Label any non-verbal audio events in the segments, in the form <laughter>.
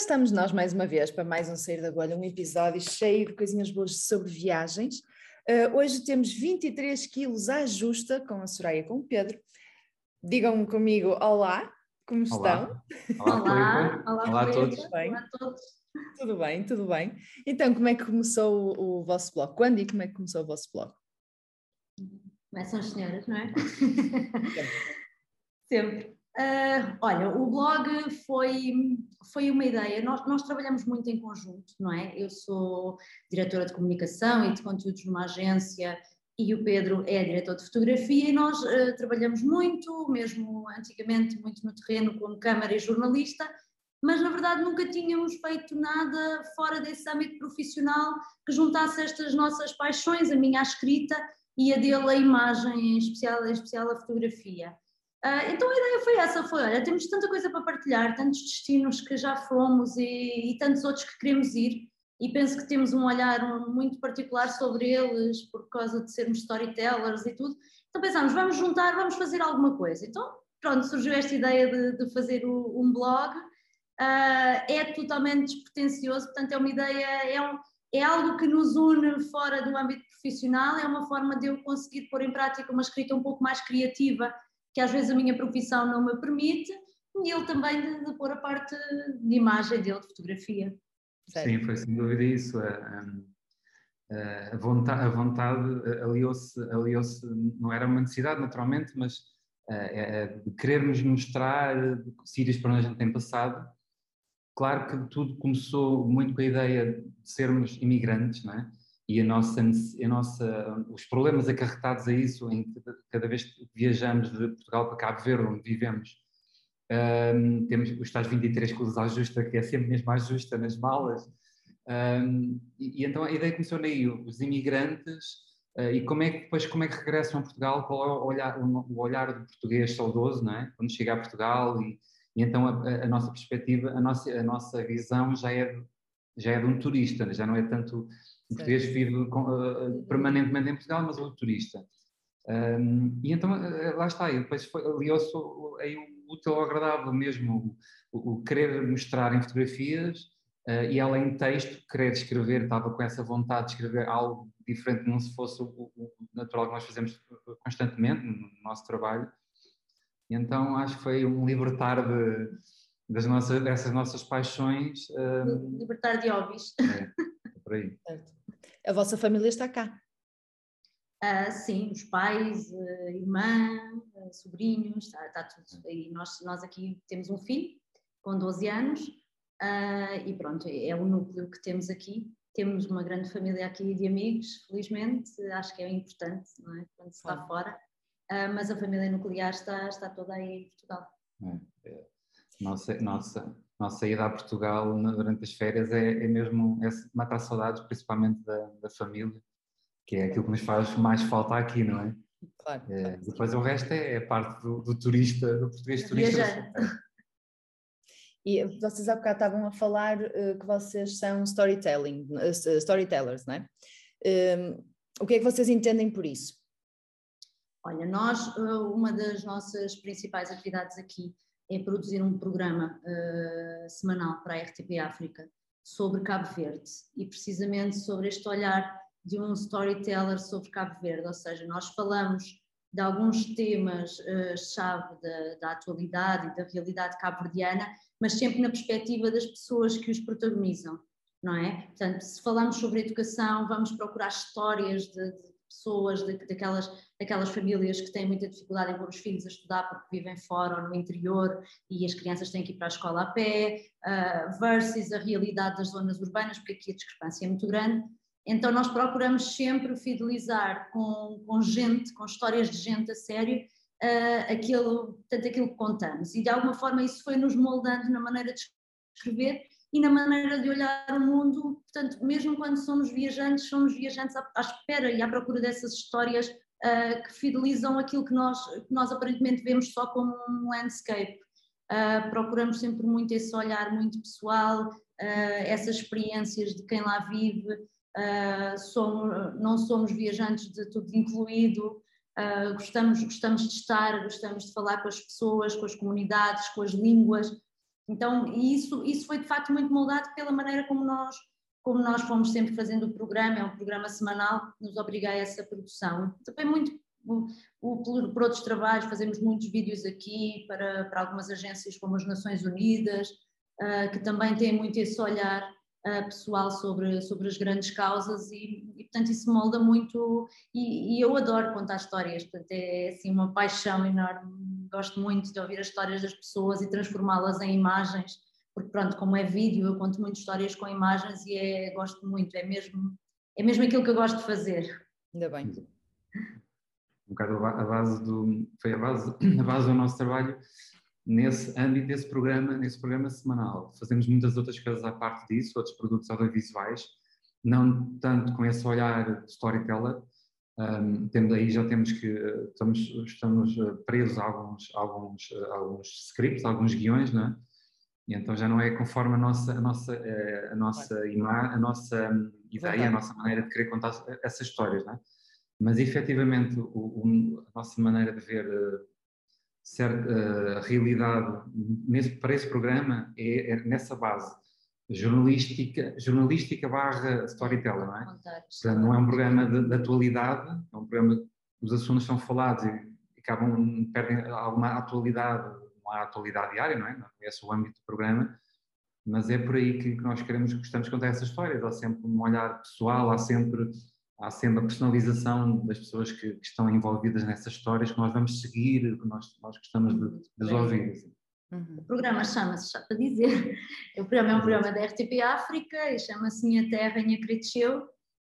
Estamos nós mais uma vez para mais um Sair da Bolha, um episódio cheio de coisinhas boas sobre viagens. Uh, hoje temos 23 quilos à justa com a Soraya e com o Pedro. Digam comigo olá, como estão? Olá, olá, olá, olá, a todos. Bem? olá a todos. Tudo bem, tudo bem. Então, como é que começou o, o vosso blog? Quando e como é que começou o vosso blog? Começam as senhoras, não é? Sempre. Uh, olha, o blog foi, foi uma ideia. Nós, nós trabalhamos muito em conjunto, não é? Eu sou diretora de comunicação e de conteúdos numa agência e o Pedro é diretor de fotografia e nós uh, trabalhamos muito, mesmo antigamente, muito no terreno como câmara e jornalista, mas na verdade nunca tínhamos feito nada fora desse âmbito profissional que juntasse estas nossas paixões, a minha a escrita e a dele a imagem, em especial, em especial a fotografia. Uh, então a ideia foi essa, foi, olha, temos tanta coisa para partilhar, tantos destinos que já fomos e, e tantos outros que queremos ir e penso que temos um olhar muito particular sobre eles por causa de sermos storytellers e tudo, então pensámos, vamos juntar, vamos fazer alguma coisa. Então pronto, surgiu esta ideia de, de fazer o, um blog, uh, é totalmente despretensioso, portanto é uma ideia, é, um, é algo que nos une fora do âmbito profissional, é uma forma de eu conseguir pôr em prática uma escrita um pouco mais criativa que às vezes a minha profissão não me permite, e ele também de, de pôr a parte de imagem dele, de fotografia. Sim, foi sem dúvida isso. A, a vontade, a vontade aliou-se, aliou não era uma necessidade naturalmente, mas de querermos mostrar sítios para onde a gente tem passado. Claro que tudo começou muito com a ideia de sermos imigrantes, não é? E a nossa, a nossa, os problemas acarretados a isso, em que cada vez que viajamos de Portugal para Cabo Verde, onde vivemos, um, temos os tais 23 coisas à justa, que é sempre mesmo mais justa nas malas. Um, e, e, então a ideia começou daí, os imigrantes, uh, e como é que depois como é que regressam a Portugal, qual é o olhar, o olhar do português saudoso, não é? Quando chega a Portugal, e, e então a, a, nossa perspectiva, a nossa, a nossa visão já é, já é de um turista, já não é tanto o português vive uh, permanentemente em Portugal, mas é o turista. Um, e então uh, lá está, e depois aliou-se aí o útil ao agradável mesmo, o, o, querer mostrar em fotografias uh, e além de texto, querer escrever, estava com essa vontade de escrever algo diferente, não se fosse o, o natural que nós fazemos constantemente no nosso trabalho. E então acho que foi um libertar de, das nossas, dessas nossas paixões. Um, libertar de hobbies. É, é por aí. <laughs> Certo. A vossa família está cá? Uh, sim, os pais, irmã, sobrinhos, está, está tudo. E nós, nós aqui temos um filho com 12 anos e pronto, é, o núcleo que temos aqui. Temos uma grande família aqui de amigos, felizmente, acho que é importante, não é? Quando se está ah. fora, mas a família nuclear está, está toda aí em Portugal. É, é. Nossa, nossa, nossa ida a Portugal durante as férias é, é mesmo é matar saudades, principalmente da, da, família, que é aquilo que nos faz mais falta aqui, não é? Claro. É, depois o resto é, é parte do, do, turista, do português turista. E vocês há bocado estavam a falar uh, que vocês são storytelling, uh, storytellers, não é? Uh, o que é que vocês entendem por isso? Olha, nós, uma das nossas principais atividades aqui é produzir um programa uh, semanal para a RTP África sobre Cabo Verde e precisamente sobre este olhar de um storyteller sobre Cabo Verde, ou seja, nós falamos de alguns temas-chave uh, da, da, atualidade e da realidade cabo-verdiana, mas sempre na perspectiva das pessoas que os protagonizam, não é? Portanto, se falamos sobre educação, vamos procurar histórias de, de pessoas, daquelas, daquelas famílias que têm muita dificuldade em pôr os filhos a estudar porque vivem fora ou no interior e as crianças têm que ir para a escola a pé, uh, versus a realidade das zonas urbanas, porque aqui a discrepância é muito grande. Então nós procuramos sempre fidelizar com, com gente, com histórias de gente a sério, uh, aquilo, tanto aquilo que contamos. E de alguma forma isso foi nos moldando na maneira de escrever e na maneira de olhar o mundo. Portanto, mesmo quando somos viajantes, somos viajantes à, à espera e à procura dessas histórias uh, que fidelizam aquilo que nós, que nós aparentemente vemos só como um landscape. Uh, procuramos sempre muito esse olhar muito pessoal, uh, essas experiências de quem lá vive. somos, não somos viajantes de tudo incluído, gostamos, gostamos de estar, gostamos de falar com as pessoas, com as comunidades, com as línguas, Então, isso, isso foi de facto muito moldado pela maneira como nós, como nós fomos sempre fazendo o programa, é um programa semanal que nos obriga a essa produção. Também muito o, o, por, outros trabalhos, fazemos muitos vídeos aqui para, para algumas agências como as Nações Unidas, uh, que também têm muito esse olhar uh, pessoal sobre, sobre as grandes causas e, e portanto isso molda muito. E, e, eu adoro contar histórias, portanto é assim uma paixão enorme, gosto muito de ouvir as histórias das pessoas e transformá-las em imagens, porque pronto, como é vídeo eu conto muitas histórias com imagens e é, gosto muito, é mesmo, é mesmo aquilo que eu gosto de fazer. Ainda bem. Um bocado a base do, foi a base, a base do nosso trabalho nesse âmbito desse programa, nesse programa semanal. Fazemos muitas outras coisas à parte disso, outros produtos audiovisuais, não tanto com esse olhar de storyteller, um, temos, aí já temos que estamos, estamos eh, presos a alguns, alguns, eh, alguns scripts, alguns guiões, não é? E então já não é conforme a nossa, a nossa, eh, a nossa, ima, a nossa hum, ideia, a nossa maneira de querer contar essas histórias, não é? Mas efetivamente o, o, a nossa maneira de ver certa uh, realidade nesse, para esse programa é, é, nessa base jornalística, jornalística barra storyteller, não é? Portanto, não é um programa de, de, atualidade, é um programa que os assuntos são falados e, acabam, perdem alguma atualidade, não há atualidade diária, não é? Não é esse o âmbito do programa, mas é por aí que, que nós queremos, gostamos de contar essas histórias, há sempre um olhar pessoal, há sempre há sempre a personalização das pessoas que, que, estão envolvidas nessas histórias que nós vamos seguir, que nós, nós gostamos de, de ouvir. Assim. Uhum. O programa chama-se, já para dizer, <laughs> o programa é um programa da RTP África e chama-se Minha Terra, Minha Critcheu,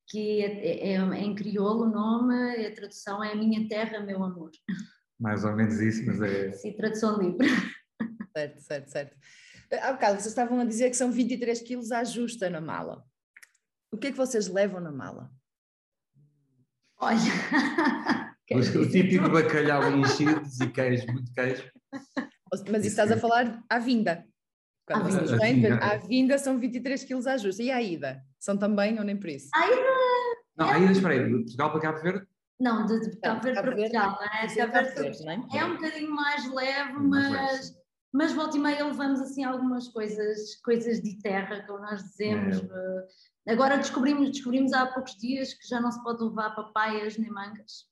que é, é, é, em crioulo o nome, a tradução é Minha Terra, Meu Amor. Mais ou menos isso, mas é... Sim, tradução livre. <laughs> Certo, certo, certo. Há bocado vocês estavam a dizer que são 23 quilos à justa na mala. O que é que vocês levam na mala? Olha. <laughs> o, típico bacalhau enchidos e queijo, muito queijo. Mas isso estás a falar à vinda. Quando à vêm, à vinda são 23 quilos à justa. E à ida? São também ou nem por isso? A ida. Não, a ida, espera aí, de Portugal para Cabo Verde? Não, de, de Cabo Verde para Portugal, não é? Cabo Verde, não é? é um bocadinho mais leve, mas, mas volta e meia levamos assim algumas coisas, coisas de terra, como nós dizemos. É. Uh, Agora descobrimos, descobrimos há poucos dias que já não se pode levar papaias nem mangas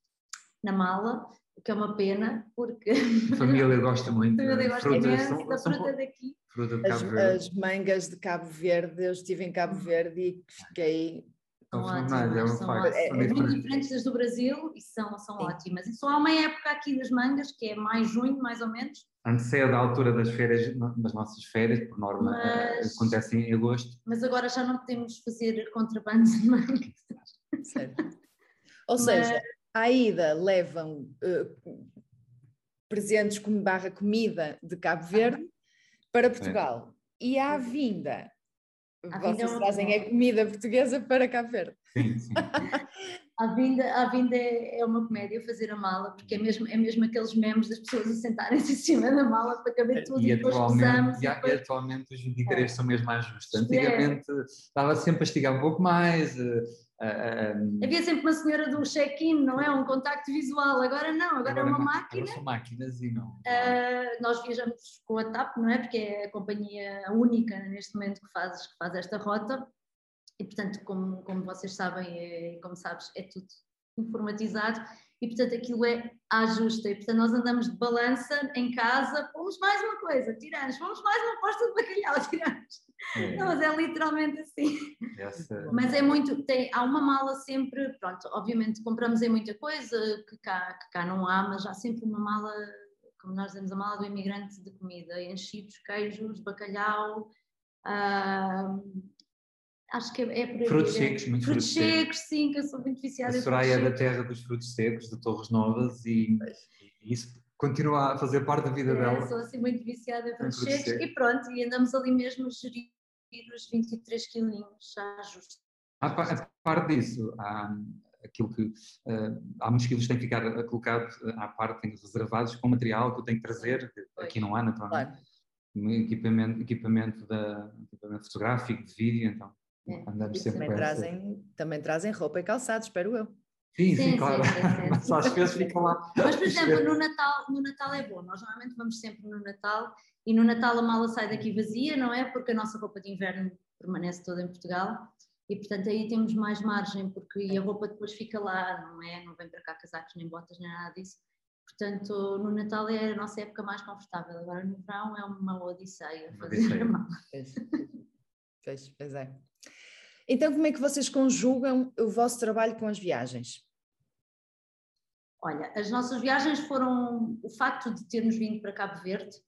na mala, o que é uma pena, porque. A família gosta <laughs> muito. A família gosta imenso da fruta daqui. Fruta de Cabo as, Verde. as mangas de Cabo Verde, eu estive em Cabo Verde e fiquei são ótimas, é são, ótimas. É, é muito diferentes das do Brasil e são, são ótimas. E só há uma época aqui das mangas, que é mais junho, mais ou menos. Antecede a altura das férias, das nossas férias, por norma, mas, acontecem em agosto. Mas agora já não podemos fazer contrabando de mangas. Certo. Ou mas, seja, à ida levam uh, presentes como barra comida de Cabo Verde para Portugal. É. E à vinda a Vocês é trazem a comida portuguesa para Cabo Verde. Sim, sim. <laughs> a vinda, a vinda é, é uma comédia fazer a mala, porque é mesmo, é mesmo aqueles memes das pessoas a sentarem-se <laughs> em cima da mala para caber tudo e, e depois atualmente, e, depois... atualmente os 23 é. são mesmo mais justos. Antigamente é. estava sempre a estigar um pouco mais, eh, um, Havia sempre uma senhora do check-in, não é? Um contacto visual. Agora não, agora, agora é uma máquina. Agora são máquinas e não. Uh, nós viajamos com a TAP, não é? Porque é a companhia única neste momento que faz, que faz esta rota. E portanto, como, como vocês sabem, e como sabes, é tudo informatizado e portanto aquilo é à justa. E portanto nós andamos de balança em casa, pomos mais uma coisa, tiramos, pomos mais uma posta de bacalhau, <laughs> tiramos. É. Não, mas é literalmente assim. Essa... Mas é muito, tem, há uma mala sempre, pronto, obviamente compramos em muita coisa que cá, que cá não há, mas há sempre uma mala, como nós dizemos, a mala do imigrante de comida, enchidos, queijos, bacalhau, ah, acho que é, é por aí. Frutos é secos, muito frutos, frutos secos, sim, que eu sou muito viciada a Soraya é da terra dos frutos secos, de Torres Novas, e, e isso continua a fazer parte da vida é, dela. Sou assim muito viciada em frutos secos e pronto, e andamos ali mesmo a gerir os 23 quilinhos já justos. A parte disso, há aquilo que uh, há muitos quilos que têm que ficar colocados à parte, têm reservados com material que eu tenho que trazer, que aqui não há naturalmente. Claro. Equipamento, equipamento, da, equipamento fotográfico, de vídeo, então é. andamos sempre também trazem, também trazem roupa e calçado, espero eu. Sim, sim, sim claro. Sim, sim, Só às vezes ficam lá. Mas, por exemplo, no Natal, no Natal é bom. Nós normalmente vamos sempre no Natal e no Natal a mala sai daqui vazia, não é? Porque a nossa roupa de inverno permanece toda em Portugal e portanto aí temos mais margem porque a roupa depois fica lá, não é? Não vem para cá casacos nem botas nem nada disso. Portanto, no Natal é a nossa época mais confortável. Agora no verão é uma odisseia fazer a mala. Pois, pois é. Então, como é que vocês conjugam o vosso trabalho com as viagens? Olha, as nossas viagens foram o facto de termos vindo para Cabo Verde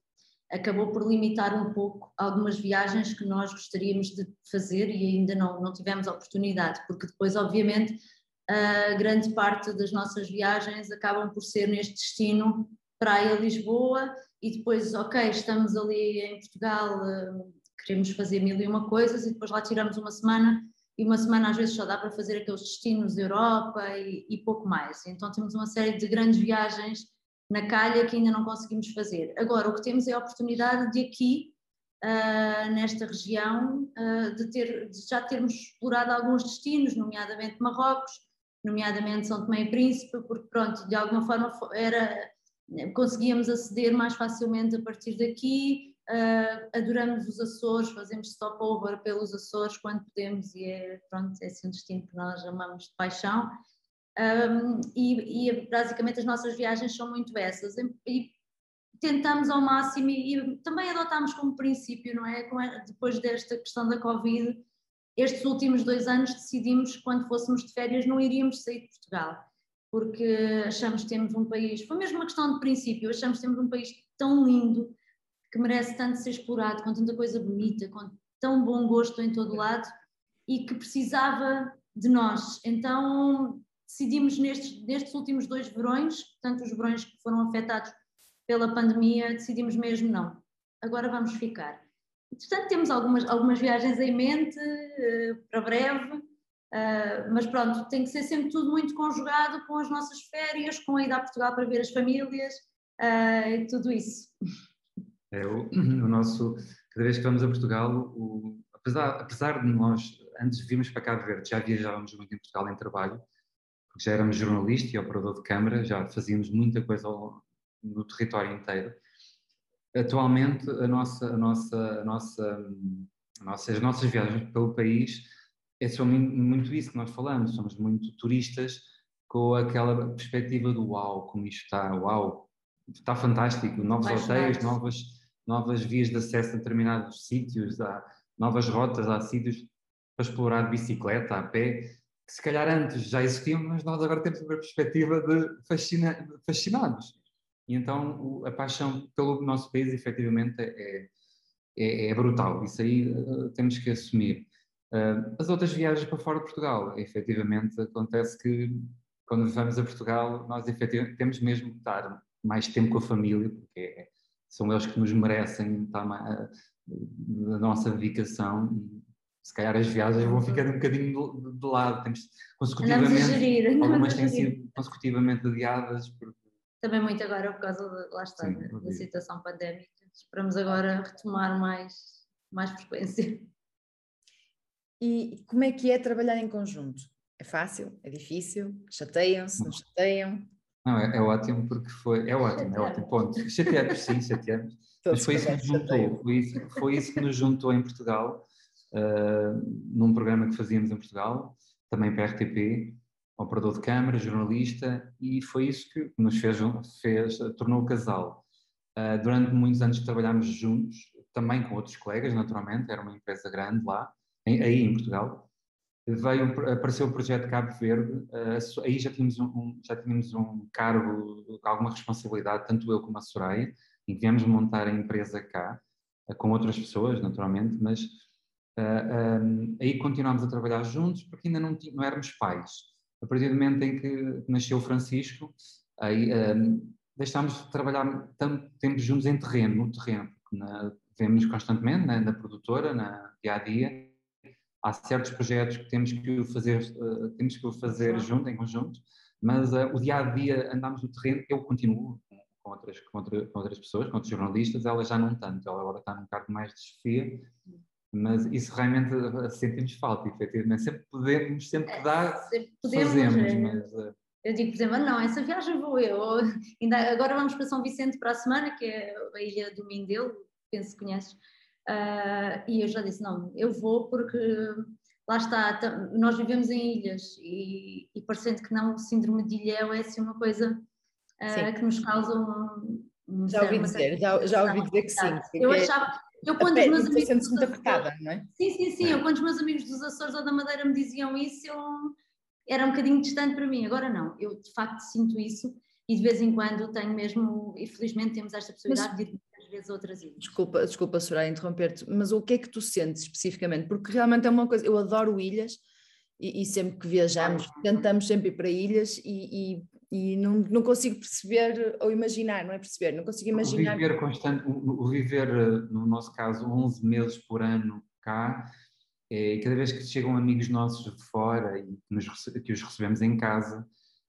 acabou por limitar um pouco algumas viagens que nós gostaríamos de fazer e ainda não, não tivemos oportunidade, porque depois, obviamente, a grande parte das nossas viagens acabam por ser neste destino Praia-Lisboa e depois, ok, estamos ali em Portugal, eh, queremos fazer mil e uma coisas e depois lá tiramos uma semana e uma semana às vezes só dá para fazer aqueles destinos Europa e, e pouco mais. Então temos uma série de grandes viagens na calha que ainda não conseguimos fazer. Agora, o que temos é a oportunidade de aqui, uh, nesta região, uh, de, ter, de já termos explorado alguns destinos, nomeadamente Marrocos, nomeadamente São Tomé e Príncipe, porque pronto, de alguma forma era, conseguíamos aceder mais facilmente a partir daqui, uh, adoramos os Açores, fazemos stopover pelos Açores quando podemos e é, pronto, é assim um destino que nós amamos de paixão. Um, e, e, basicamente as nossas viagens são muito essas. E tentamos ao máximo e, e também adotámos como princípio, não é? Depois desta questão da Covid, estes últimos dois anos decidimos quando fôssemos de férias não iríamos sair de Portugal, porque achamos que temos um país, foi mesmo uma questão de princípio, achamos que temos um país tão lindo que merece tanto ser explorado, com tanta coisa bonita, com tão bom gosto em todo lado e que precisava de nós. Então decidimos nestes, nestes últimos dois verões, portanto os verões que foram afetados pela pandemia, decidimos mesmo não, agora vamos ficar. Portanto, temos algumas, algumas viagens em mente uh, para breve, uh, mas pronto, tem que ser sempre tudo muito conjugado com as nossas férias, com a ida a Portugal para ver as famílias uh, e tudo isso. É, o, o, nosso, cada vez que vamos a Portugal, o, apesar, apesar de nós antes virmos para Cabo Verde, já viajávamos muito em Portugal em trabalho, porque já éramos jornalista e operador de câmara, já fazíamos muita coisa no território inteiro. Atualmente, a nossa, a nossa, a nossa, a nossa, as nossas viagens pelo país é só muito isso que nós falamos, somos muito turistas com aquela perspectiva do uau, como isto está, uau, está fantástico, novos hotéis, novas, novas vias de acesso a determinados sítios, há novas rotas, há sítios para explorar de bicicleta, a pé, que se calhar antes já existiam, mas nós agora temos uma perspectiva de fascina, fascinados. E então a paixão pelo nosso país efetivamente é, é, é brutal, isso aí uh, temos que assumir. Uh, as outras viagens para fora de Portugal, efetivamente acontece que quando vamos a Portugal nós efetivamente temos mesmo que estar mais tempo com a família, porque é, são eles que nos merecem mais, a, a nossa dedicação se calhar as viagens vão ficando um bocadinho de, de lado, temos consecutivamente, gerir, algumas têm sido consecutivamente adiadas. Porque... Também muito agora por causa, de, lá está, Sim, da, da situação pandémica, esperamos agora retomar mais, mais frequência. E como é que é trabalhar em conjunto? É fácil? É difícil? Chateiam-se? Não chateiam? Não, é, é, ótimo porque foi. É ótimo, é ótimo. Ponto. Chateamos, sim, chateamos. <laughs> Mas foi isso que nos juntou. Foi isso, foi isso que nos juntou em Portugal uh, num programa que fazíamos em Portugal, também para a RTP, operador de câmara, jornalista, e foi isso que nos fez, fez tornou o casal. Uh, durante muitos anos que trabalhámos juntos, também com outros colegas, naturalmente, era uma empresa grande lá, em, aí em Portugal. Veio, apareceu o projeto Cabo Verde, uh, aí já tínhamos, um, já tínhamos um cargo, alguma responsabilidade, tanto eu como a Soraya, em que viemos montar a empresa cá, uh, com outras pessoas, naturalmente, mas Uh, ah, um, aí continuámos a trabalhar juntos porque ainda não, não éramos pais. A partir do momento em que nasceu o Francisco, aí um, deixámos de trabalhar tanto tempo juntos em terreno, no terreno, porque vemos constantemente na, na, produtora, na dia a dia. Há certos projetos que temos que fazer, uh, temos que fazer junto, em conjunto, mas uh, o dia a dia andamos no terreno, eu continuo com outras, com, outra, com outras pessoas, com outros jornalistas, ela já não tanto, ela agora está num cargo mais de chefia, mas isso realmente eh, sentimos falta, efetivamente. Sempre podemos, sempre que dá, sempre podemos, fazemos. É. Mas, uh... Eu digo, por exemplo, não, essa viagem vou eu. Ainda, agora vamos para São Vicente para a semana, que é a ilha do Mindelo, penso que conheces, uh, e eu já disse, não, eu vou porque lá está, nós vivemos em ilhas e, e parecendo que não, o síndrome de ilhéu é assim uma coisa uh, que nos causa um, um já ouvi dizer, já, já ouvi dizer que sim. Eu é achava, eu quando os meus amigos... Muito apertada, não é? Sim, sim, sim, eu quando os meus amigos dos Açores ou da Madeira me diziam isso, eu era um bocadinho distante para mim, agora não, eu de facto sinto isso e de vez em quando tenho mesmo, e felizmente temos esta possibilidade mas, de ir outras ilhas. Desculpa, desculpa Soraya, interromper-te, mas o que é que tu sentes especificamente? Porque realmente é uma coisa, eu adoro ilhas e, e sempre que viajamos tentamos sempre ir para ilhas e, e, e, não, não consigo perceber ou imaginar, não é perceber, não consigo imaginar. O viver constante, o, o viver, eh, no nosso caso, 11 meses por ano cá, é, cada vez que chegam amigos nossos de fora e que, nos, que os recebemos em casa,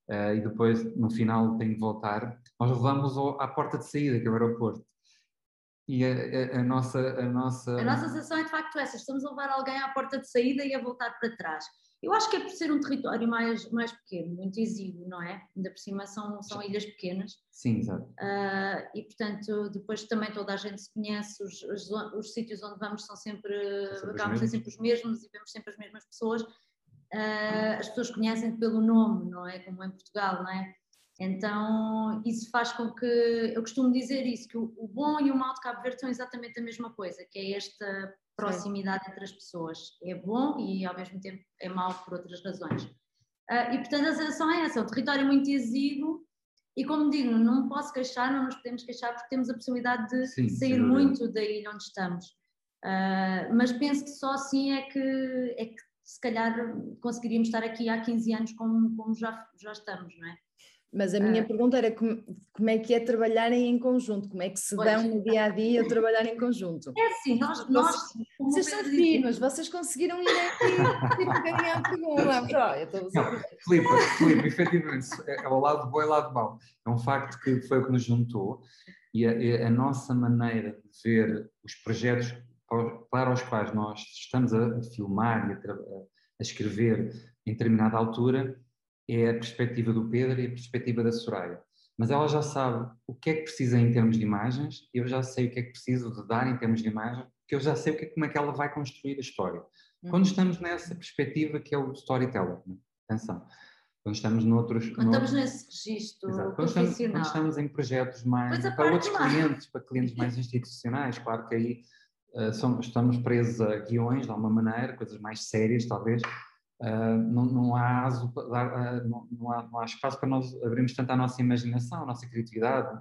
uh, e depois no final têm de voltar, nós levamos à porta de saída, que é o aeroporto. E a, a, a, nossa, a nossa. A nossa sensação é de facto essa: estamos a levar alguém à porta de saída e a voltar para trás. Eu acho que é por ser um território mais, mais pequeno, muito exíguo, não é? Ainda por cima são, são ilhas pequenas. Sim, exato. Uh, e portanto, depois também toda a gente se conhece, os, os, os sítios onde vamos são sempre, acabam ser sempre os mesmos e vemos sempre as mesmas pessoas. Uh, as pessoas conhecem pelo nome, não é? Como em Portugal, não é? Então, isso faz com que, eu costumo dizer isso, que o, o bom e o mal de Cabo Verde são exatamente a mesma coisa, que é esta proximidade entre as pessoas. É bom e ao mesmo tempo é mau por outras razões. Uh, e portanto a sensação é essa, é um território muito exíguo e como digo, não posso queixar, não nos podemos queixar porque temos a possibilidade de Sim, sair muito da ilha onde estamos. Uh, mas penso que só assim é que, é que se calhar conseguiríamos estar aqui há 15 anos como, como já, já estamos, não é? Mas a minha ah. pergunta era como, como, é que é trabalharem em conjunto? Como é que se dão no dia a dia trabalhar em conjunto? É assim, nós. nós vocês são finos, vocês conseguiram ir aqui tipo ganhar pergunta. Filipe, Filipe, efetivamente, é, é o lado bom e o lado mau. É um facto que foi o que nos juntou e a, a nossa maneira de ver os projetos para os quais nós estamos a, filmar e a, a escrever em determinada altura é a perspectiva do Pedro e a perspectiva da Soraya. Mas ela já sabe o que é que precisa em termos de imagens, eu já sei o que é que preciso de dar em termos de imagem, porque eu já sei o que é, como é que ela vai construir a história. Uhum. Quando estamos nessa perspectiva que é o storyteller, né? atenção, quando estamos noutros... Quando estamos nesse registro exato, quando estamos, quando estamos, em projetos mais... para outros clientes, para clientes mais institucionais, claro que aí uh, somos, estamos presos a guiões, de alguma maneira, coisas mais sérias, talvez, Uh, não, não, há aso, uh, não, não, há, não, há, espaço para nós abrirmos tanto a nossa imaginação, a nossa criatividade.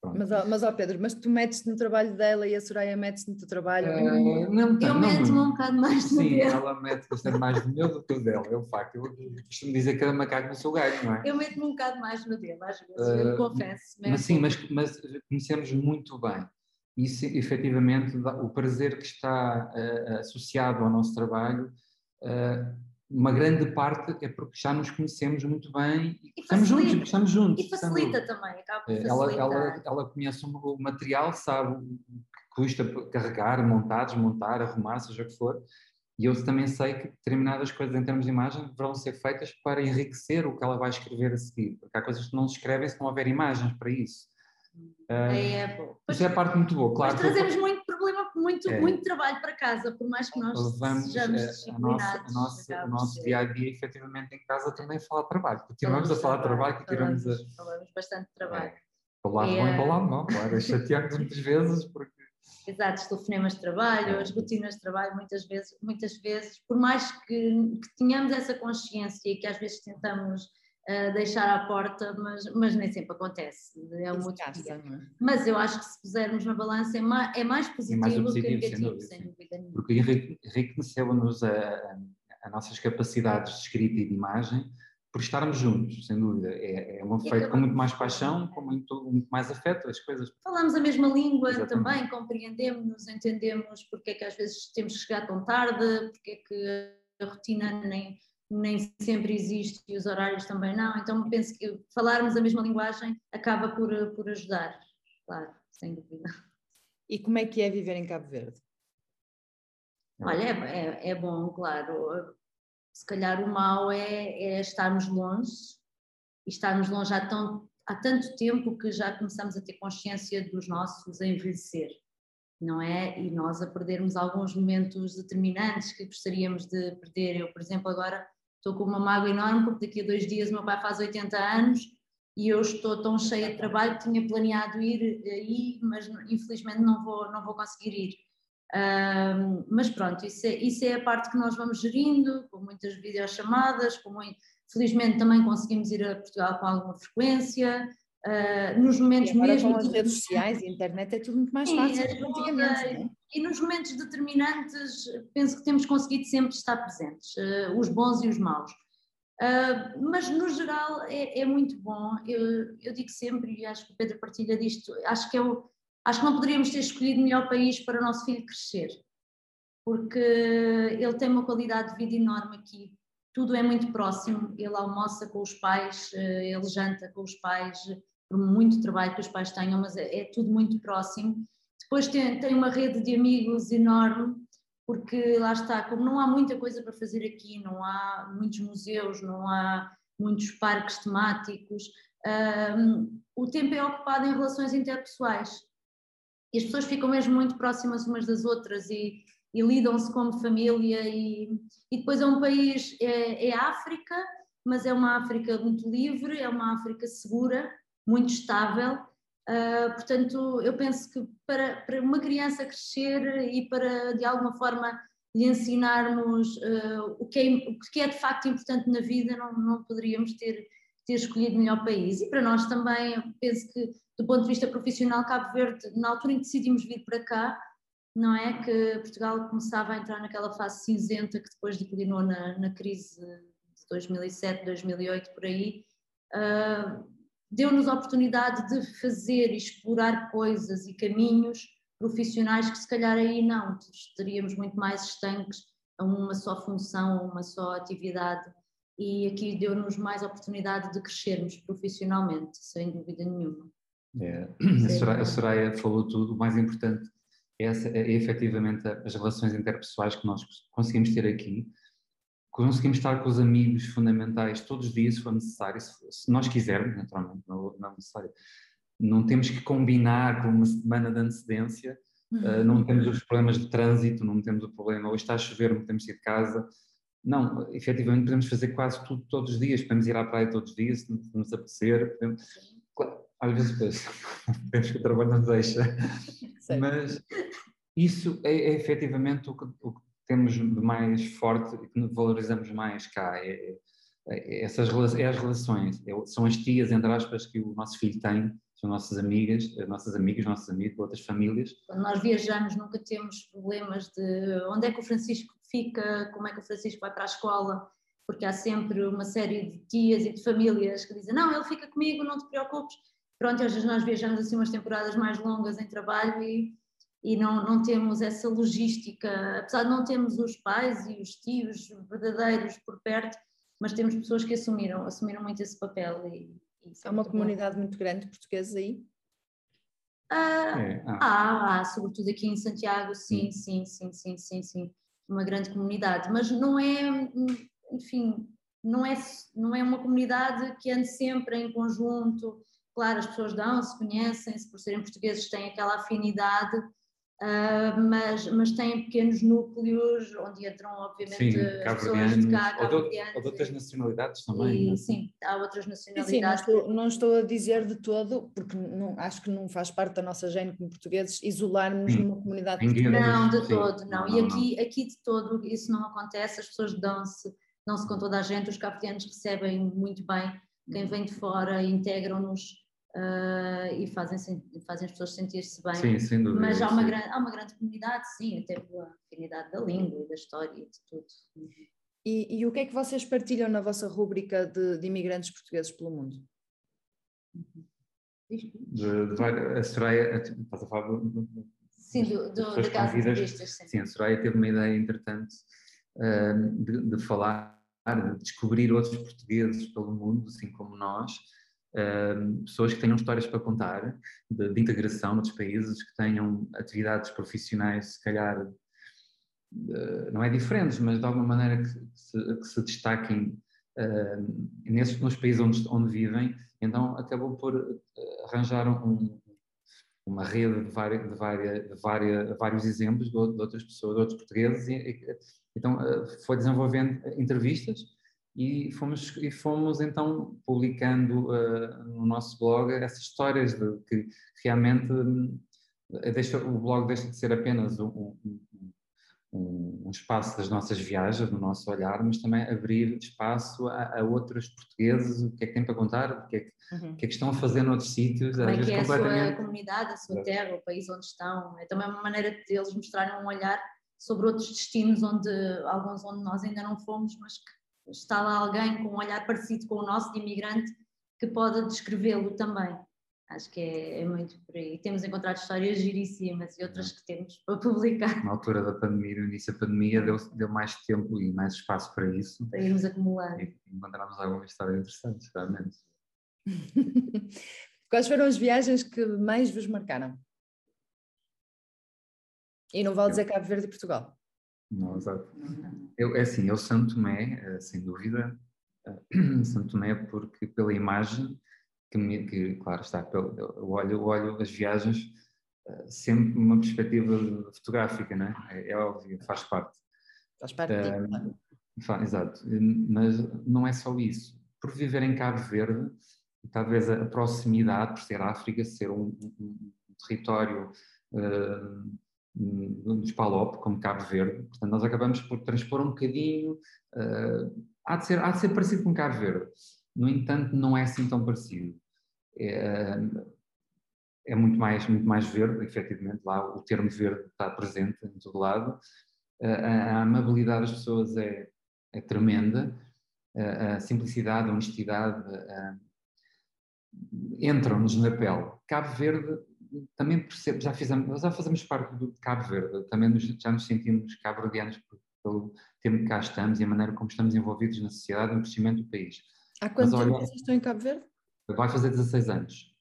Pronto. Mas, mas ó Pedro, mas tu metes-te no trabalho dela e a Soraya mete-se no teu trabalho? Uh, não, eu meto-me um bocado mais no Sim, dele. ela mete bastante mais no meu do que o dela, é um facto. Eu costumo dizer que cada macaco no seu galho, não é? Eu meto-me um bocado mais no dele, às vezes, eu confesso. Mas sim, mas, mas conhecemos muito bem. Isso, efetivamente, o prazer que está associado ao nosso trabalho uma grande parte é porque já nos conhecemos muito bem e, e estamos juntos, estamos juntos. E facilita também, acaba por ela, ela, ela conhece o material, sabe o que custa carregar, montar, desmontar, arrumar, seja o que for. E eu também sei que determinadas coisas em termos de imagem deverão ser feitas para enriquecer o que ela vai escrever a seguir, porque há coisas que não se escrevem se não houver imagens para isso. É, é. Isso é a parte muito boa, claro. Mas trazemos muito muito, é. muito trabalho para casa, por mais que nós sejamos é, a nossa, a nossa, O nosso dia a dia, efetivamente, em casa também fala trabalho. Continuamos a falar de trabalho, continuamos a. Falamos bastante trabalho. É. Para o lado bom e para o lado não, claro. Chateamos muitas vezes porque. <laughs> Exato, os telefonemas de trabalho, as rotinas de trabalho, muitas vezes, muitas vezes, por mais que, que tenhamos essa consciência e que às vezes tentamos deixar à porta, mas, mas nem sempre acontece. É um outro é? Mas eu acho que se pusermos na balança é mais, é mais positivo, é mais positivo que negativo, sem dúvida, sem dúvida Porque enriqueceu-nos a, a, nossas capacidades de escrita e de imagem por estarmos juntos, sem dúvida. É, é um feito com muito mais paixão, com muito, muito mais afeto as coisas. Falamos a mesma língua Exatamente. também, compreendemos, entendemos porque é que às vezes temos que chegar tão tarde, porque é que a rotina nem nem sempre existe e os horários também não, então penso que falarmos a mesma linguagem acaba por, por ajudar, claro, sem dúvida. E como é que é viver em Cabo Verde? Olha, é, é, é bom, claro. Se calhar o mal é, é, estarmos longe e estarmos longe há, tão, há tanto tempo que já começamos a ter consciência dos nossos a envelhecer. não é? E nós a perdermos alguns momentos determinantes que gostaríamos de perder. Eu, por exemplo, agora estou com uma mágoa enorme porque daqui a dois dias o meu pai faz 80 anos e eu estou tão cheia de trabalho que tinha planeado ir aí, mas infelizmente não vou, não vou conseguir ir. Um, mas pronto, isso é, isso é a parte que nós vamos gerindo, com muitas videochamadas, com muito, felizmente também conseguimos ir a Portugal com alguma frequência, uh, nos momentos e mesmo... com as redes sociais e internet é tudo muito mais fácil do que antigamente, é? E nos momentos determinantes penso que temos conseguido sempre estar presentes, uh, os bons e os maus. Uh, mas no geral é, é muito bom, eu, eu, digo sempre, e acho que o Pedro partilha disto, acho que é o Acho que não poderíamos ter escolhido melhor país para o nosso filho crescer, porque ele tem uma qualidade de vida enorme aqui. Tudo é muito próximo. Ele almoça com os pais, eh, ele janta com os pais, por muito trabalho que os pais tenham, mas é, é tudo muito próximo. Depois tem, tem uma rede de amigos enorme, porque lá está, como não há muita coisa para fazer aqui, não há muitos museus, não há muitos parques temáticos, um, o tempo é ocupado em relações interpessoais e as pessoas ficam mesmo muito próximas umas das outras e, e lidam-se como família e, e, depois é um país, é, é África, mas é uma África muito livre, é uma África segura, muito estável, uh, portanto eu penso que para, para uma criança crescer e para de alguma forma lhe ensinarmos uh, o, que é, o que é de facto importante na vida, não, não poderíamos ter, ter escolhido melhor país. E para nós também, penso que do ponto de vista profissional, Cabo Verde, na altura em que decidimos vir para cá, não é? Que Portugal começava a entrar naquela fase cinzenta que depois declinou na, na crise de 2007, 2008, por aí, uh, deu-nos a oportunidade de fazer e explorar coisas e caminhos profissionais que se calhar aí não, estaríamos muito mais estanques a uma só função, a uma só atividade. E aqui deu-nos mais oportunidade de crescermos profissionalmente, sem dúvida nenhuma. É, a, Soraya, a, Soraya, falou tudo, o mais importante essa, é, efetivamente as relações interpessoais que nós conseguimos ter aqui, conseguimos estar com os amigos fundamentais todos os dias, se for necessário, se, se nós quisermos, naturalmente, não, não é necessário. Não temos que combinar com uma semana de antecedência, uhum. uh, não temos os problemas de trânsito, não temos o problema, hoje está a chover, não que ir de casa. Não, efetivamente podemos fazer quase tudo todos os dias, podemos ir à praia todos os dias, se nos apetecer, podemos, às vezes <laughs> penso que o trabalho não deixa, mas isso é, é efetivamente o que, o que, temos de mais forte e que valorizamos mais cá. É, é, é essas é as relações, é, são as tias, entre aspas, que o nosso filho tem, são nossas amigas, as nossas amigas, nossos amigos, outras famílias. Quando nós viajamos nunca temos problemas de onde é que o Francisco fica, como é que o Francisco vai para a escola, porque há sempre uma série de tias e de famílias que dizem, não, ele fica comigo, não te preocupes, pronto, às vezes nós viajamos assim umas temporadas mais longas em trabalho e, e não, não temos essa logística, apesar de não termos os pais e os tios verdadeiros por perto, mas temos pessoas que assumiram, assumiram muito esse papel. E, e há uma comunidade bom. muito grande de portugueses aí? Ah, é, ah. Há, há, sobretudo aqui em Santiago, sim, sim, sim, sim, sim, sim, uma grande comunidade, mas não é, enfim, não é, não é uma comunidade que ande sempre em conjunto, Claro, as pessoas dão-se, conhecem-se, por serem portugueses têm aquela afinidade, uh, mas, mas têm pequenos núcleos onde entram, obviamente, sim, as pessoas de cá, ou, de, ou de outras nacionalidades também. E, é? Sim, há outras nacionalidades. Sim, não, estou, não estou a dizer de todo, porque não, acho que não faz parte da nossa gênero como portugueses isolarmos sim. numa comunidade portuguesa. Não, de sim. todo, não. não. E aqui, aqui de todo isso não acontece, as pessoas dão-se, dão-se com toda a gente, os cabo-verdianos recebem muito bem quem vem de fora, integram-nos uh, e fazem, fazem as pessoas sentir-se bem. Sim, sem dúvida. Mas há uma, grande, há uma grande comunidade, sim, até pela afinidade da língua e da história e de tudo. E, e, o que é que vocês partilham na vossa rúbrica de, de imigrantes portugueses pelo mundo? De, de, a Soraya, estás a falar do, Sim, do, do, da casa de turistas, sim. sim. a Soraya teve uma ideia, entretanto, de, de falar, de descobrir outros portugueses pelo mundo, assim como nós, pessoas que tenham histórias para contar de, de, integração noutros países, que tenham atividades profissionais, se calhar, uh, não é diferentes, mas de alguma maneira que, se, que se, destaquem nesses, nos países onde, onde vivem, então acabou por arranjar um, uma rede de, várias, de, de vários exemplos de, outras pessoas, de outros portugueses, e, então foi desenvolvendo entrevistas e fomos, e fomos então publicando uh, no nosso blog essas histórias de que realmente um, deixa, o blog deixa de ser apenas um, um, um, espaço das nossas viagens, do nosso olhar, mas também abrir espaço a, a outros portugueses, o que é que têm para contar, o que é que, uhum. que, é que estão a fazer noutros sítios. Como é que é a sua comunidade, a sua terra, o país onde estão. É também uma maneira de eles mostrarem um olhar sobre outros destinos, onde alguns onde nós ainda não fomos, mas que está lá alguém com um olhar parecido com o nosso de imigrante que pode descrevê-lo também. Acho que é, é, muito por aí. Temos encontrado histórias giríssimas e outras que temos para publicar. Na altura da pandemia, no início da pandemia, deu, deu mais tempo e mais espaço para isso. Para irmos acumulando. E encontramos algumas histórias interessantes, realmente. <laughs> Quais foram as viagens que mais vos marcaram? E não vale dizer Cabo Verde e Portugal. Não, exato. Eu, é assim, eu Santo Tomé, eh, sem dúvida, eh, <clears throat> Santo Tomé porque pela imagem que, me, que claro está, eu olho, eu olho as viagens uh, sempre uma perspectiva fotográfica, não é? é? óbvio, faz parte. Faz parte uh, de Exato, mas não é só isso. Por viver em Cabo Verde, talvez a proximidade, por ser África, ser um, um, um território uh, dos PALOP, como Cabo Verde, portanto nós acabamos por transpor um bocadinho, uh, há, de ser, há de ser parecido com Cabo Verde, no entanto, não é assim tão parecido. É, é muito, mais, muito mais verde, efetivamente, lá o termo verde está presente em todo lado. A, a amabilidade das pessoas é, é tremenda, a, a, simplicidade, a honestidade entram-nos na pele. Cabo Verde também percebe, já, fizemos, já fazemos parte do Cabo Verde, também nos, já nos sentimos cabo-verdianos pelo tempo que cá estamos e a maneira como estamos envolvidos na sociedade e no crescimento do país. Há quanto Mas, olha, vocês estão em Cabo Verde? Vai fazer 16 anos.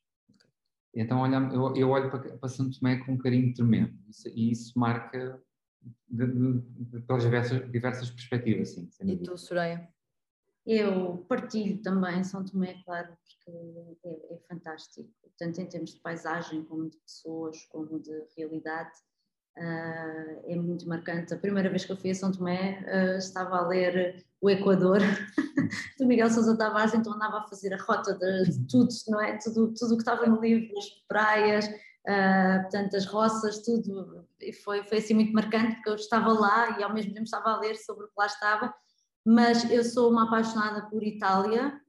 Então olha, eu, eu olho para, para Santo Tomé com um carinho tremendo e isso marca de, de, de, pelas diversas, diversas perspectivas. Sim, e tu, Soraya? Eu partilho também São Tomé, claro, porque é, é, fantástico, tanto em termos de paisagem, como de pessoas, como de realidade. Uh, é muito marcante. A primeira vez que eu fui a São Tomé, uh, estava a ler o Equador <laughs> do Miguel Sousa Tavares, então andava a fazer a rota de, de tudo, não é? Tudo, tudo o que estava no livro, as praias, uh, portanto, as roças, tudo. E foi, foi assim muito marcante, porque eu estava lá e ao mesmo tempo estava a ler sobre o que lá estava. Mas eu sou uma apaixonada por Itália,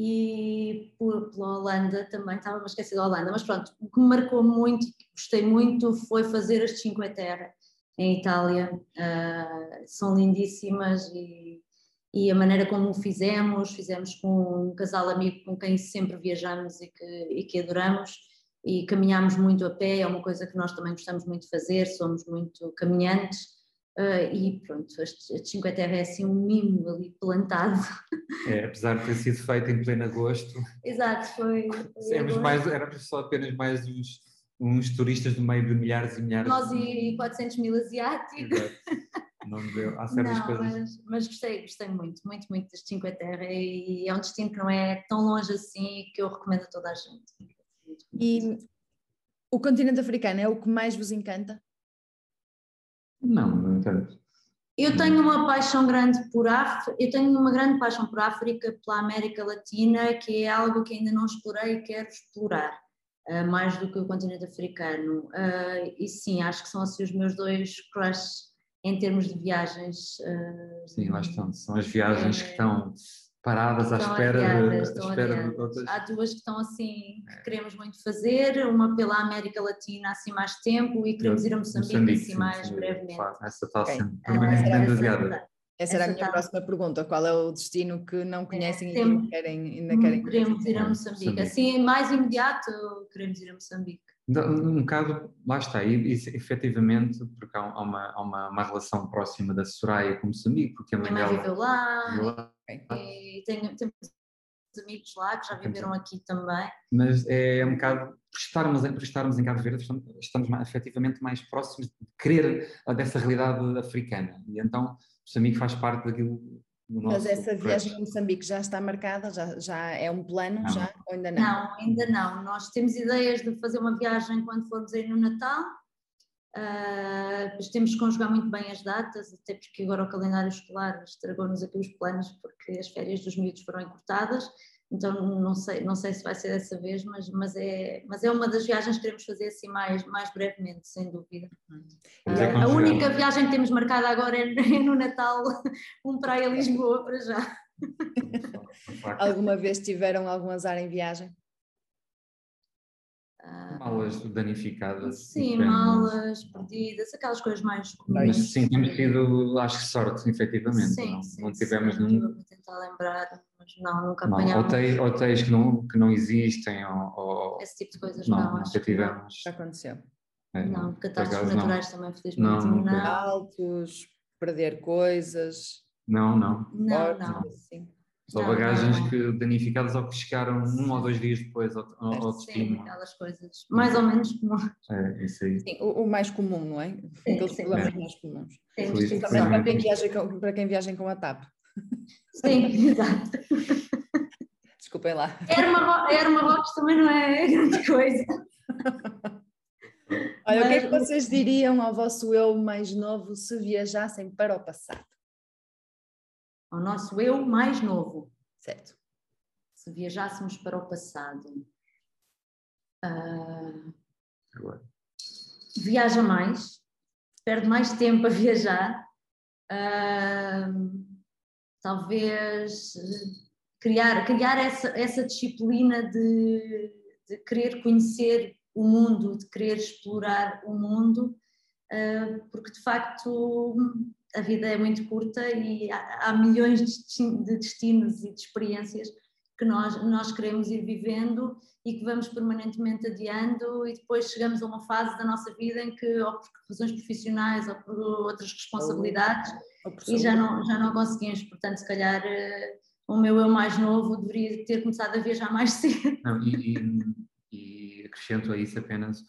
e por, pela Holanda também, estava a esquecer da Holanda, mas pronto, o que me marcou muito gostei muito foi fazer as Cinque Terre em Itália, uh, são lindíssimas e, e, a maneira como o fizemos, fizemos com um casal amigo com quem sempre viajamos e que, e que adoramos e caminhamos muito a pé, é uma coisa que nós também gostamos muito de fazer, somos muito caminhantes Uh, e pronto, este, este 5 Terra é assim um mimo ali plantado. É, apesar de ter sido feito em pleno agosto. Exato, foi. foi éramos, mais, éramos só apenas mais uns, uns turistas no meio de milhares e milhares. Nós e 400 mil asiáticos. Exato. Não deu, há certas não, coisas. Mas, mas, gostei, gostei muito, muito, muito deste 5 Terra e é um destino que não é tão longe assim que eu recomendo a toda a gente. E o continente africano é o que mais vos encanta? Não, não tanto. Eu tenho uma paixão grande por África, eu tenho uma grande paixão por África, pela América Latina, que é algo que ainda não explorei e quero explorar, uh, mais do que o continente africano. Uh, e sim, acho que são assim os meus dois crushes em termos de viagens. Uh, sim, lá estão, são as viagens é, que estão paradas à espera, adiadas, de, à espera de outras. Há duas que estão assim, que queremos muito fazer, uma pela América Latina assim mais tempo e queremos ir a Moçambique, Moçambique assim mais sim, brevemente. Essa está okay. sendo permanentemente adiada. Essa era a minha tá. próxima pergunta. Qual é o destino que não é, conhecem é, e ainda querem, ainda querem Queremos ir a Moçambique. Moçambique. Assim, mais imediato, queremos ir a Moçambique. Um bocado, lá está, e, e efetivamente, porque há, uma, há uma, uma, relação próxima da Soraya com Moçambique, porque a mãe dela... viveu lá, viveu lá. e tenho, tenho amigos lá que já viveram aqui também. Mas é um bocado, por estarmos, por estarmos em Cabo Verde, estamos, estamos mais, efetivamente mais próximos de querer dessa realidade africana, e então Moçambique faz parte daquilo Mas essa viagem a Moçambique já está marcada? Já, já é um plano? Não. Já? Ou ainda não? Não, ainda não. Nós temos ideias de fazer uma viagem quando formos aí no Natal. Uh, temos que conjugar muito bem as datas, até porque agora o calendário escolar estragou-nos aqui os planos, porque as férias dos miúdos foram encurtadas. Então não sei, não sei se vai ser dessa vez, mas, mas, é, mas é uma das viagens que queremos fazer assim mais, mais brevemente, sem dúvida. É a única viagem que temos marcada agora é, <laughs> é no Natal, um praia Lisboa para já. <laughs> Alguma vez tiveram algum azar em viagem? Malas danificadas. Sim, malas perdidas, aquelas coisas mais comuns. Mas sim, temos tido, acho que sorte, efetivamente. Sim, não, sim, não tivemos sim, nenhum. Vou tentar lembrar, mas não, nunca apanhámos. Hotéis, hotéis que, não, que não existem, ou, ou. Esse tipo de coisas não, não nunca tivemos. Já aconteceu. É, não, catástrofes naturais também, felizmente. Não, não. Altos, perder coisas. Não, não. Não, não. Sim. Só não, bagagens não. que danificadas ou que chegaram um ou dois dias depois ao, ao destino. Sim, aquelas coisas mais ou menos comuns. <laughs> É, isso aí. Sim, o, o, mais comum, não é? Sim, Aqueles sim. problemas é. mais comuns. Sim, sim, para, quem viaja com, para quem viaja com a TAP. Sim, <laughs> exato. Desculpem lá. Era uma Rocks também não é <laughs> grande coisa. Olha, Mas... o que é que vocês diriam ao vosso eu mais novo se viajassem para o passado? ao nosso eu mais novo. Certo. Se viajássemos para o passado. Uh, viaja mais, perde mais tempo a viajar. Uh, talvez criar, criar essa, essa disciplina de, de querer conhecer o mundo, de querer explorar o mundo, uh, porque de facto a vida é muito curta e há, milhões de destinos e de experiências que nós, nós queremos ir vivendo e que vamos permanentemente adiando e depois chegamos a uma fase da nossa vida em que, ou por razões profissionais ou por outras responsabilidades, e já não, já não conseguimos. Portanto, se calhar eh, o meu eu mais novo deveria ter começado a viajar mais <laughs> cedo. Não, e, e, e acrescento a isso apenas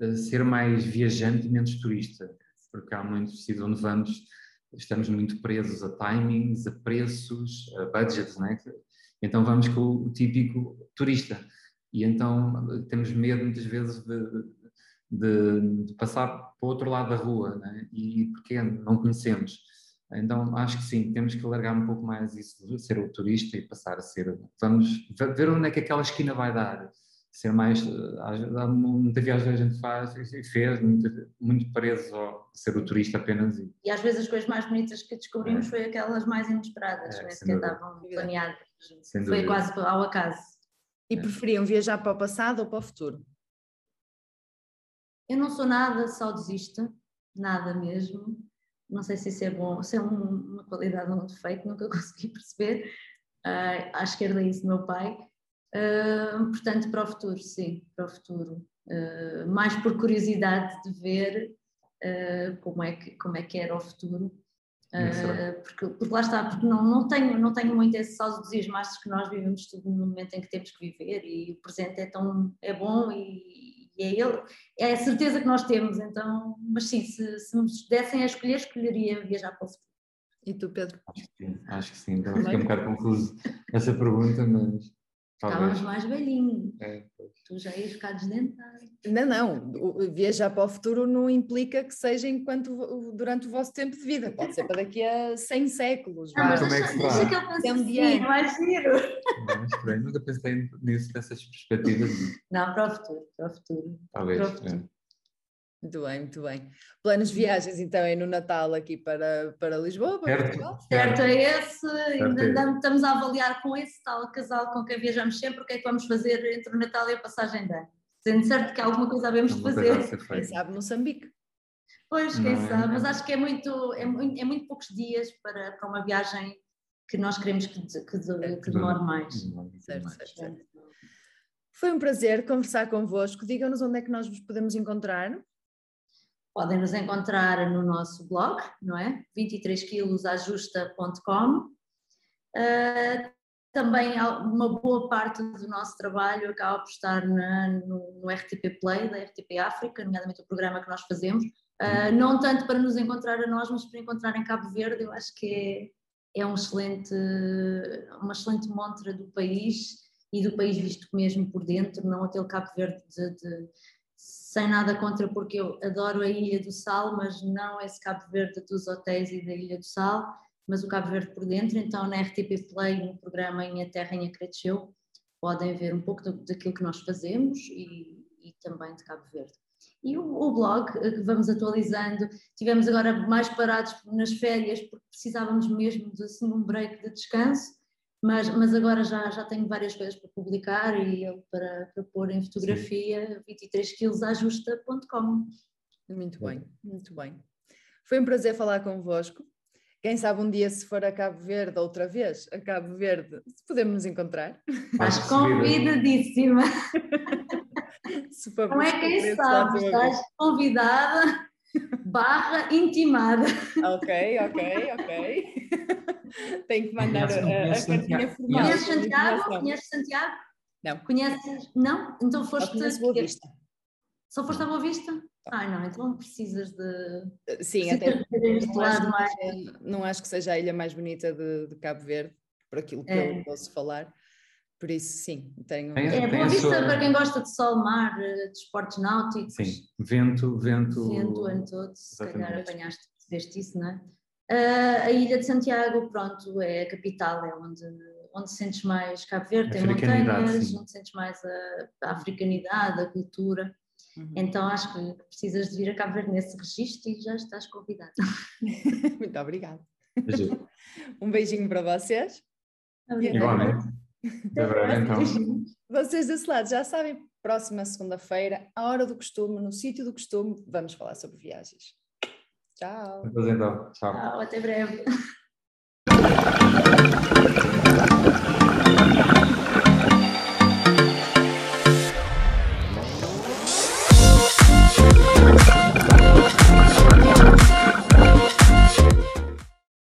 uh, ser mais viajante e menos turista porque há muitos sítios onde vamos, estamos muito presos a timings, a preços, a budgets, né? então vamos com o típico turista. E então temos medo muitas vezes de, de, de passar para o outro lado da rua, né? e porque não conhecemos. Então acho que sim, temos que alargar um pouco mais isso de ser o turista e passar a ser. Vamos ver onde é que aquela esquina vai dar ser mais. Há muita viagem que a gente faz e fez, muito, muito preso a ser o turista apenas. E, e às vezes as coisas mais bonitas que descobrimos é. foi aquelas mais inesperadas, é, que estavam planeadas. Sem foi dúvida. quase ao acaso. E preferiam viajar para o passado ou para o futuro? Eu não sou nada saudosista, nada mesmo. Não sei se isso é bom, se é uma qualidade ou um defeito, nunca <laughs> consegui perceber. Uh, à esquerda é isso do meu pai Uh, portanto, para o futuro, sim, para o futuro. Uh, mais por curiosidade de ver como, é que, como é que era o futuro. porque, porque lá está, porque não, não, tenho, não tenho muito esse saudosismo, acho que nós vivemos tudo no momento em que temos que viver e o presente é tão é bom e, e é ele, é a certeza que nós temos, então, mas sim, se, se me dessem a escolher, escolheria viajar para o futuro. E tu, Pedro? Acho que sim, acho que sim. Então, fiquei um bocado confuso essa pergunta, mas Estávamos mais velhinhos. É, tu já ias ficar desdentado. Não, não. Viajar para o futuro não implica que seja enquanto durante o vosso tempo de vida. Pode ser para daqui a 100 séculos. Não, mas como é que deixa que eu pense assim, mais giro. É estranho. Nunca pensei nisso, nessas perspectivas. Não, para o futuro. Para o futuro. Talvez. Para o futuro. É. Muito bem, muito bem. Planos de viagens então é no Natal aqui para, para Lisboa? Para certo, Portugal? certo, é esse. Certo. Ainda estamos a avaliar com esse tal casal com quem viajamos sempre o que é que vamos fazer entre o Natal e a passagem de ano. Sendo certo que alguma coisa havemos de fazer. Quem sabe Moçambique. Pois, quem Não, é sabe, é, mas acho que é muito, é, muito, é muito poucos dias para, para uma viagem que nós queremos que, que, que, que demore mais. Certo, certo, certo. Foi um prazer conversar convosco. Digam-nos onde é que nós vos podemos encontrar. Podem nos encontrar no nosso blog, não é? 23quilosajusta.com. Uh, também uma boa parte do nosso trabalho acaba por estar na, no, no, RTP Play, da RTP África, nomeadamente o programa que nós fazemos. Uh, não tanto para nos encontrar a nós, mas para encontrar em Cabo Verde, eu acho que é, é um excelente, uma excelente montra do país e do país visto mesmo por dentro, não aquele Cabo Verde de, de, sem nada contra, porque eu adoro a Ilha do Sal, mas não esse Cabo Verde dos hotéis e da Ilha do Sal, mas o Cabo Verde por dentro. Então, na RTP Play, no programa Em A Terra em Acreteu, podem ver um pouco daquilo que nós fazemos e, e também de Cabo Verde. E o, o, blog eh, que vamos atualizando, tivemos agora mais parados nas férias porque precisávamos mesmo de assim, um break de descanso, mas, mas agora já, já tenho várias coisas para publicar e para, para pôr em fotografia 23quilosajusta.com. Muito bem, muito bem. Foi um prazer falar convosco. Quem sabe um dia, se for a Cabo Verde outra vez, a Cabo Verde, podemos nos encontrar. Estás convidadíssima. <laughs> Não é quem sabe, estás convidada barra intimada. Ok, ok, ok. <laughs> Tem que mandar a, a cartinha formal. Conheces Santiago? Conheces Santiago? Não. Conheces? Não? Então foste... Só Boa Vista. Só foste à Boa Vista? Ah, não, então precisas de. Sim, até não acho, seja, não acho que seja a ilha mais bonita de, de Cabo Verde, por aquilo que é. eu posso falar. Por isso, sim, tenho. É, é boa vista sua... para quem gosta de sol, mar, de esportes náuticos. Sim, vento, vento. Vento o ano todo, se calhar apanhaste, veste isso, não é? Uh, a Ilha de Santiago, pronto, é a capital, é onde, onde sentes mais Cabo Verde, tem montanhas, sim. onde sentes mais a, a africanidade, a cultura. Uhum. Então acho que precisas de vir a Cabo Verde nesse registro e já estás convidada. <laughs> Muito obrigada. Um beijinho para vocês. Obrigada. Igualmente. Até breve, então. Vocês desse lado já sabem, próxima segunda-feira, à hora do costume, no sítio do costume, vamos falar sobre viagens. Tchau. Até então. Tchau. Tchau, até breve.